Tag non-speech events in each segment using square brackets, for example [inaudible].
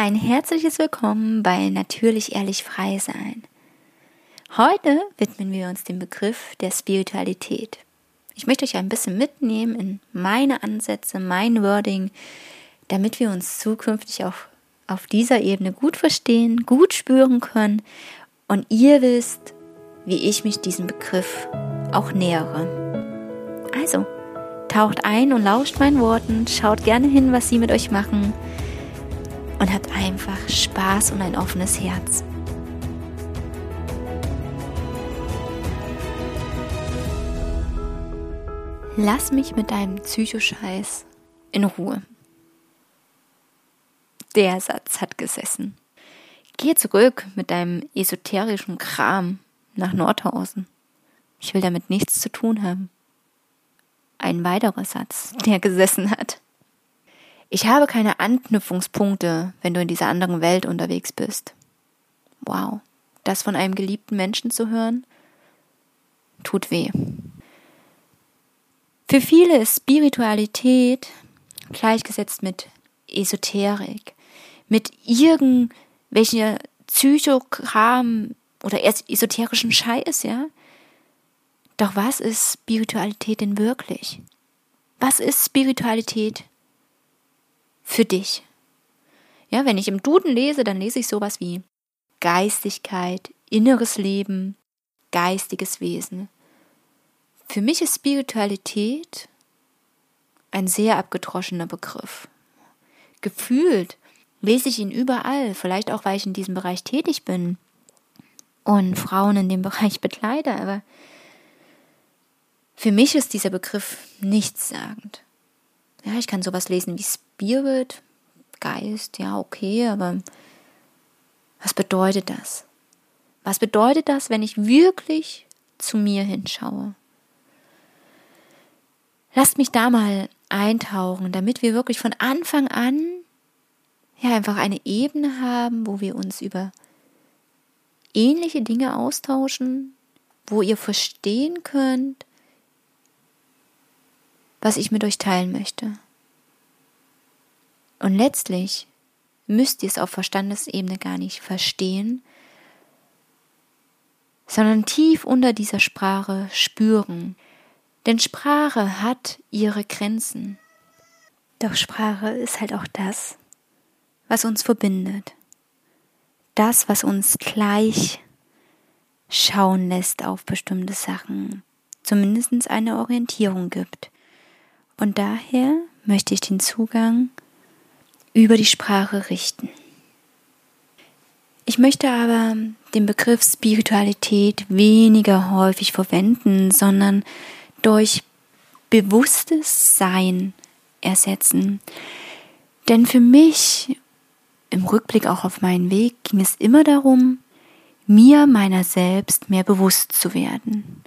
ein herzliches Willkommen bei Natürlich Ehrlich Frei Sein. Heute widmen wir uns dem Begriff der Spiritualität. Ich möchte euch ein bisschen mitnehmen in meine Ansätze, mein Wording, damit wir uns zukünftig auch auf dieser Ebene gut verstehen, gut spüren können und ihr wisst, wie ich mich diesem Begriff auch nähere. Also, taucht ein und lauscht meinen Worten, schaut gerne hin, was sie mit euch machen und habt Spaß und ein offenes Herz. Lass mich mit deinem Psychoscheiß in Ruhe. Der Satz hat gesessen. Geh zurück mit deinem esoterischen Kram nach Nordhausen. Ich will damit nichts zu tun haben. Ein weiterer Satz, der gesessen hat. Ich habe keine Anknüpfungspunkte, wenn du in dieser anderen Welt unterwegs bist. Wow, das von einem geliebten Menschen zu hören, tut weh. Für viele ist Spiritualität gleichgesetzt mit Esoterik, mit irgendwelcher Psychokram oder esoterischen Scheiß, ja? Doch was ist Spiritualität denn wirklich? Was ist Spiritualität für dich. Ja, wenn ich im Duden lese, dann lese ich sowas wie Geistigkeit, inneres Leben, geistiges Wesen. Für mich ist Spiritualität ein sehr abgedroschener Begriff. Gefühlt lese ich ihn überall, vielleicht auch, weil ich in diesem Bereich tätig bin und Frauen in dem Bereich bekleide, aber für mich ist dieser Begriff nichtssagend. Ja, ich kann sowas lesen wie Spirit, Geist, ja, okay, aber was bedeutet das? Was bedeutet das, wenn ich wirklich zu mir hinschaue? Lasst mich da mal eintauchen, damit wir wirklich von Anfang an ja einfach eine Ebene haben, wo wir uns über ähnliche Dinge austauschen, wo ihr verstehen könnt, was ich mit euch teilen möchte. Und letztlich müsst ihr es auf Verstandesebene gar nicht verstehen, sondern tief unter dieser Sprache spüren. Denn Sprache hat ihre Grenzen. Doch Sprache ist halt auch das, was uns verbindet. Das, was uns gleich schauen lässt auf bestimmte Sachen, zumindest eine Orientierung gibt. Und daher möchte ich den Zugang über die Sprache richten. Ich möchte aber den Begriff Spiritualität weniger häufig verwenden, sondern durch bewusstes Sein ersetzen. Denn für mich, im Rückblick auch auf meinen Weg, ging es immer darum, mir meiner selbst mehr bewusst zu werden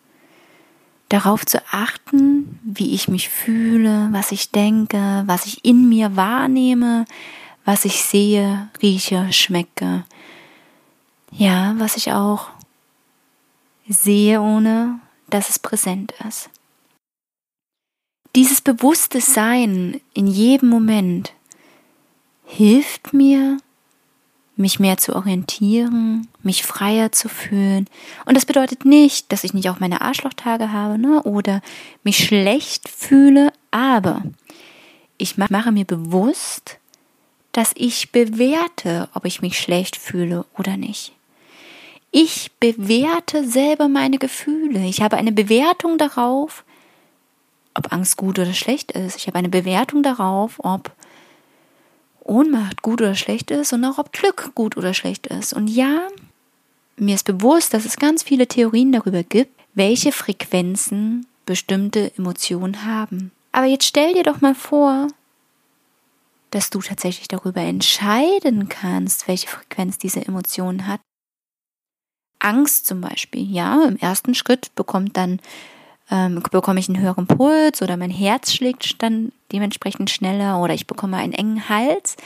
darauf zu achten, wie ich mich fühle, was ich denke, was ich in mir wahrnehme, was ich sehe, rieche, schmecke. Ja, was ich auch sehe, ohne dass es präsent ist. Dieses bewusste Sein in jedem Moment hilft mir, mich mehr zu orientieren, mich freier zu fühlen. Und das bedeutet nicht, dass ich nicht auch meine Arschlochtage habe ne? oder mich schlecht fühle, aber ich mache mir bewusst, dass ich bewerte, ob ich mich schlecht fühle oder nicht. Ich bewerte selber meine Gefühle. Ich habe eine Bewertung darauf, ob Angst gut oder schlecht ist. Ich habe eine Bewertung darauf, ob Ohnmacht gut oder schlecht ist und auch ob Glück gut oder schlecht ist. Und ja, mir ist bewusst, dass es ganz viele Theorien darüber gibt, welche Frequenzen bestimmte Emotionen haben. Aber jetzt stell dir doch mal vor, dass du tatsächlich darüber entscheiden kannst, welche Frequenz diese Emotion hat. Angst zum Beispiel, ja, im ersten Schritt bekommt dann ähm, bekomme ich einen höheren Puls oder mein Herz schlägt dann dementsprechend schneller oder ich bekomme einen engen Hals.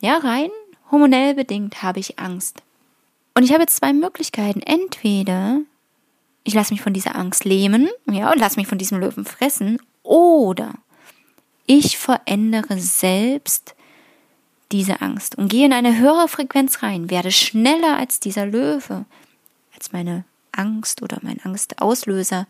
Ja, rein hormonell bedingt habe ich Angst. Und ich habe jetzt zwei Möglichkeiten. Entweder ich lasse mich von dieser Angst lähmen, ja, und lasse mich von diesem Löwen fressen, oder ich verändere selbst diese Angst und gehe in eine höhere Frequenz rein, werde schneller als dieser Löwe, als meine Angst oder mein Angstauslöser.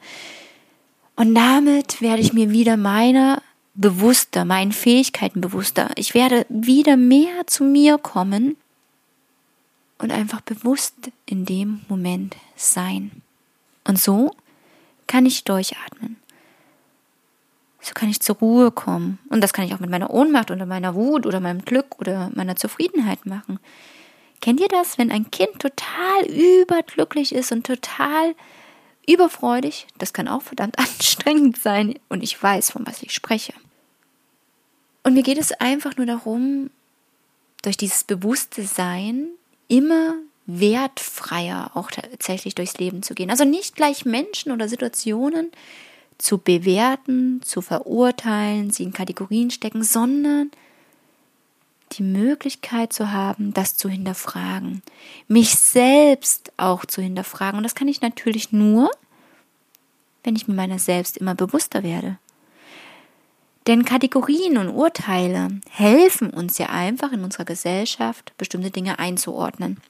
Und damit werde ich mir wieder meiner bewusster, meinen Fähigkeiten bewusster. Ich werde wieder mehr zu mir kommen und einfach bewusst in dem Moment sein. Und so kann ich durchatmen. So kann ich zur Ruhe kommen. Und das kann ich auch mit meiner Ohnmacht oder meiner Wut oder meinem Glück oder meiner Zufriedenheit machen. Kennt ihr das, wenn ein Kind total überglücklich ist und total überfreudig? Das kann auch verdammt [laughs] anstrengend sein und ich weiß, von was ich spreche. Und mir geht es einfach nur darum, durch dieses bewusste Sein immer wertfreier auch tatsächlich durchs Leben zu gehen. Also nicht gleich Menschen oder Situationen zu bewerten, zu verurteilen, sie in Kategorien stecken, sondern die Möglichkeit zu haben, das zu hinterfragen, mich selbst auch zu hinterfragen. Und das kann ich natürlich nur, wenn ich mir meiner selbst immer bewusster werde. Denn Kategorien und Urteile helfen uns ja einfach in unserer Gesellschaft, bestimmte Dinge einzuordnen.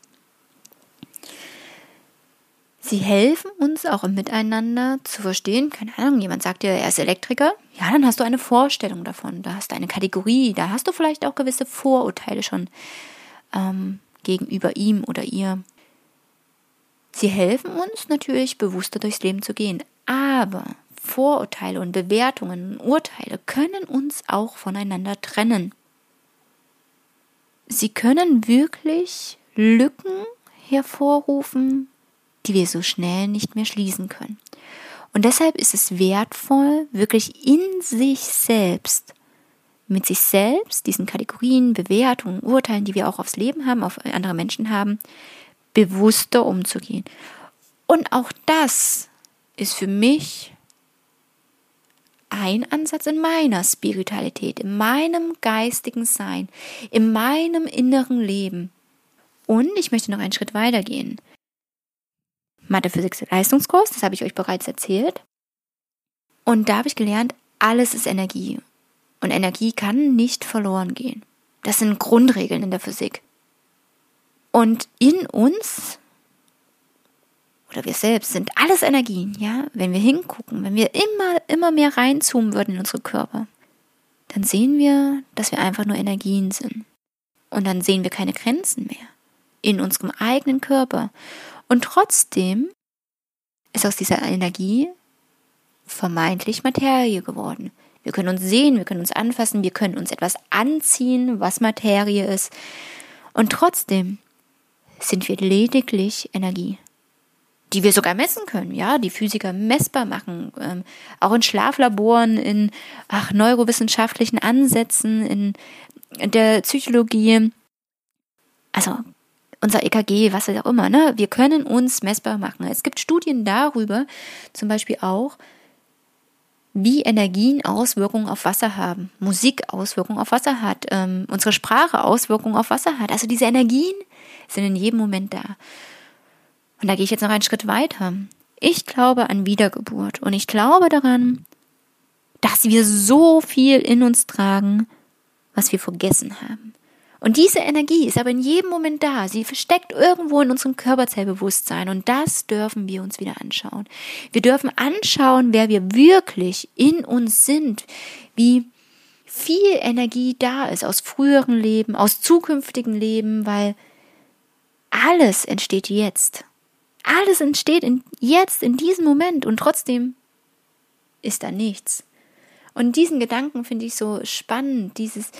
Sie helfen uns auch im Miteinander zu verstehen. Keine Ahnung, jemand sagt dir, er ist Elektriker. Ja, dann hast du eine Vorstellung davon. Da hast du eine Kategorie. Da hast du vielleicht auch gewisse Vorurteile schon ähm, gegenüber ihm oder ihr. Sie helfen uns natürlich, bewusster durchs Leben zu gehen. Aber Vorurteile und Bewertungen und Urteile können uns auch voneinander trennen. Sie können wirklich Lücken hervorrufen, die wir so schnell nicht mehr schließen können. Und deshalb ist es wertvoll, wirklich in sich selbst, mit sich selbst, diesen Kategorien, Bewertungen, Urteilen, die wir auch aufs Leben haben, auf andere Menschen haben, bewusster umzugehen. Und auch das ist für mich ein Ansatz in meiner Spiritualität, in meinem geistigen Sein, in meinem inneren Leben. Und ich möchte noch einen Schritt weiter gehen. Mathe, Physik, Leistungskurs, das habe ich euch bereits erzählt. Und da habe ich gelernt, alles ist Energie. Und Energie kann nicht verloren gehen. Das sind Grundregeln in der Physik. Und in uns, oder wir selbst, sind alles Energien, ja? Wenn wir hingucken, wenn wir immer, immer mehr reinzoomen würden in unsere Körper, dann sehen wir, dass wir einfach nur Energien sind. Und dann sehen wir keine Grenzen mehr in unserem eigenen Körper. Und trotzdem ist aus dieser Energie vermeintlich Materie geworden. Wir können uns sehen, wir können uns anfassen, wir können uns etwas anziehen, was Materie ist. Und trotzdem sind wir lediglich Energie, die wir sogar messen können, ja, die Physiker messbar machen, ähm, auch in Schlaflaboren, in ach, neurowissenschaftlichen Ansätzen, in, der Psychologie. Also unser EKG, was auch immer, ne? Wir können uns messbar machen. Es gibt Studien darüber, zum Beispiel auch, wie Energien Auswirkungen auf Wasser haben, Musik Auswirkungen auf Wasser hat, ähm, unsere Sprache Auswirkungen auf Wasser hat. Also diese Energien sind in jedem Moment da. Und da gehe ich jetzt noch einen Schritt weiter. Ich glaube an Wiedergeburt und ich glaube daran, dass wir so viel in uns tragen, was wir vergessen haben. Und diese Energie ist aber in jedem Moment da. Sie versteckt irgendwo in unserem Körperzellbewusstsein. Und das dürfen wir uns wieder anschauen. Wir dürfen anschauen, wer wir wirklich in uns sind, wie viel Energie da ist aus früheren Leben, aus zukünftigen Leben, weil alles entsteht jetzt. Alles entsteht in, jetzt, in diesem Moment und trotzdem ist da nichts. Und diesen Gedanken finde ich so spannend, dieses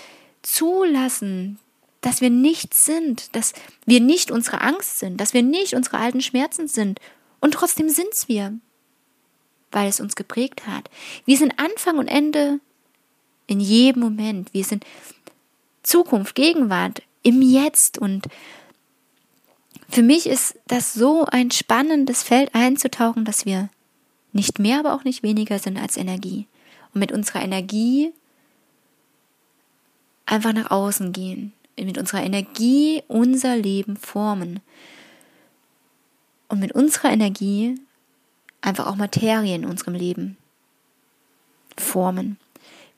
Zulassen, dass wir nichts sind, dass wir nicht unsere Angst sind, dass wir nicht unsere alten Schmerzen sind. Und trotzdem sind's wir, weil es uns geprägt hat. Wir sind Anfang und Ende in jedem Moment. Wir sind Zukunft, Gegenwart, im Jetzt. Und für mich ist das so ein spannendes Feld einzutauchen, dass wir nicht mehr, aber auch nicht weniger sind als Energie. Und mit unserer Energie einfach nach außen gehen mit unserer Energie unser Leben formen. Und mit unserer Energie einfach auch Materie in unserem Leben formen.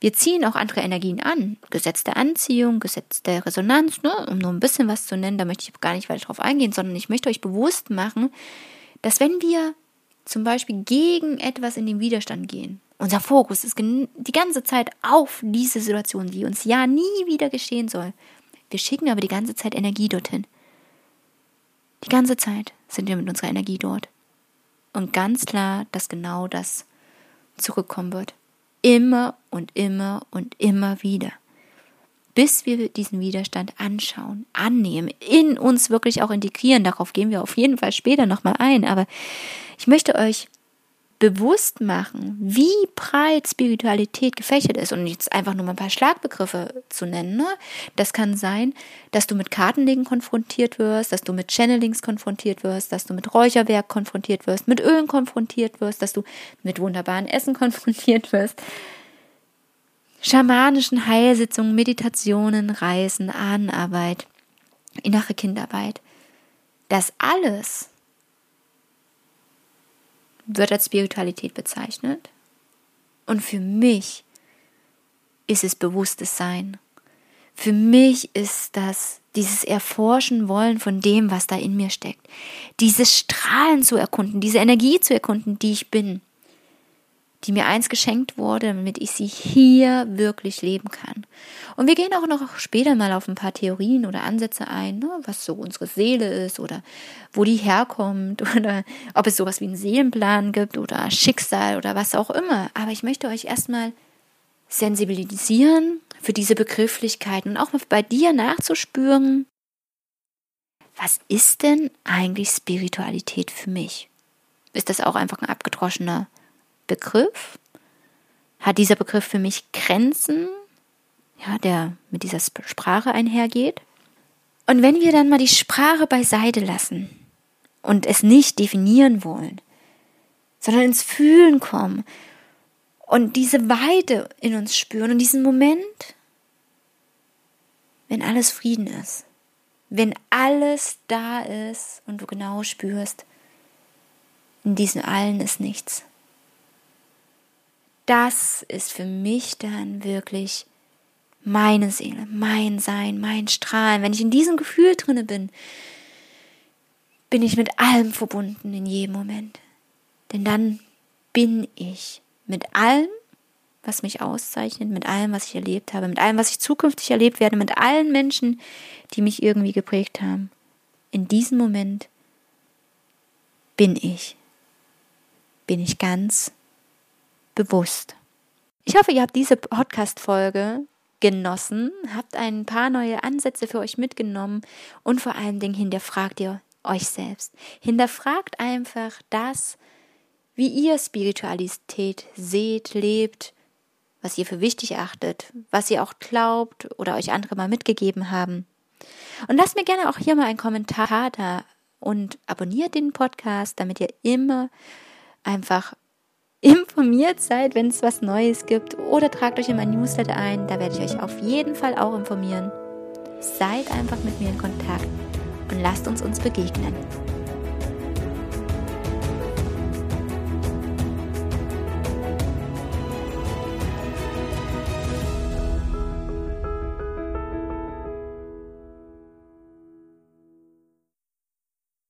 Wir ziehen auch andere Energien an. Gesetz der Anziehung, Gesetz der Resonanz, ne? um nur ein bisschen was zu nennen, da möchte ich gar nicht weiter drauf eingehen, sondern ich möchte euch bewusst machen, dass wenn wir zum Beispiel gegen etwas in den Widerstand gehen, unser Fokus ist die ganze Zeit auf diese Situation, die uns ja nie wieder geschehen soll. Wir schicken aber die ganze Zeit Energie dorthin. Die ganze Zeit sind wir mit unserer Energie dort. Und ganz klar, dass genau das zurückkommen wird. Immer und immer und immer wieder. Bis wir diesen Widerstand anschauen, annehmen, in uns wirklich auch integrieren. Darauf gehen wir auf jeden Fall später nochmal ein. Aber ich möchte euch bewusst machen, wie breit Spiritualität gefächert ist und jetzt einfach nur mal ein paar Schlagbegriffe zu nennen. Ne? Das kann sein, dass du mit Kartenlegen konfrontiert wirst, dass du mit Channelings konfrontiert wirst, dass du mit Räucherwerk konfrontiert wirst, mit Ölen konfrontiert wirst, dass du mit wunderbaren Essen [laughs] konfrontiert wirst. Schamanischen Heilsitzungen, Meditationen, Reisen, Ahnenarbeit, innere Kindarbeit. Das alles wird als Spiritualität bezeichnet. Und für mich ist es bewusstes Sein. Für mich ist das dieses Erforschen wollen von dem, was da in mir steckt. Dieses Strahlen zu erkunden, diese Energie zu erkunden, die ich bin die mir eins geschenkt wurde, damit ich sie hier wirklich leben kann. Und wir gehen auch noch später mal auf ein paar Theorien oder Ansätze ein, ne, was so unsere Seele ist oder wo die herkommt [laughs] oder ob es sowas wie einen Seelenplan gibt oder Schicksal oder was auch immer. Aber ich möchte euch erstmal sensibilisieren für diese Begrifflichkeiten und auch mal bei dir nachzuspüren, was ist denn eigentlich Spiritualität für mich? Ist das auch einfach ein abgedroschener Begriff? Hat dieser Begriff für mich Grenzen, ja, der mit dieser Sprache einhergeht? Und wenn wir dann mal die Sprache beiseite lassen und es nicht definieren wollen, sondern ins Fühlen kommen und diese Weite in uns spüren und diesen Moment, wenn alles Frieden ist, wenn alles da ist und du genau spürst, in diesem allen ist nichts das ist für mich dann wirklich meine Seele, mein Sein, mein Strahlen. Wenn ich in diesem Gefühl drinne bin, bin ich mit allem verbunden in jedem Moment. Denn dann bin ich mit allem, was mich auszeichnet, mit allem, was ich erlebt habe, mit allem, was ich zukünftig erlebt werde, mit allen Menschen, die mich irgendwie geprägt haben. In diesem Moment bin ich. Bin ich ganz bewusst. Ich hoffe, ihr habt diese Podcast-Folge genossen, habt ein paar neue Ansätze für euch mitgenommen und vor allen Dingen hinterfragt ihr euch selbst. Hinterfragt einfach das, wie ihr Spiritualität seht, lebt, was ihr für wichtig achtet, was ihr auch glaubt oder euch andere mal mitgegeben haben. Und lasst mir gerne auch hier mal einen Kommentar da und abonniert den Podcast, damit ihr immer einfach informiert seid, wenn es was Neues gibt oder tragt euch in mein Newsletter ein, da werde ich euch auf jeden Fall auch informieren. Seid einfach mit mir in Kontakt und lasst uns uns begegnen.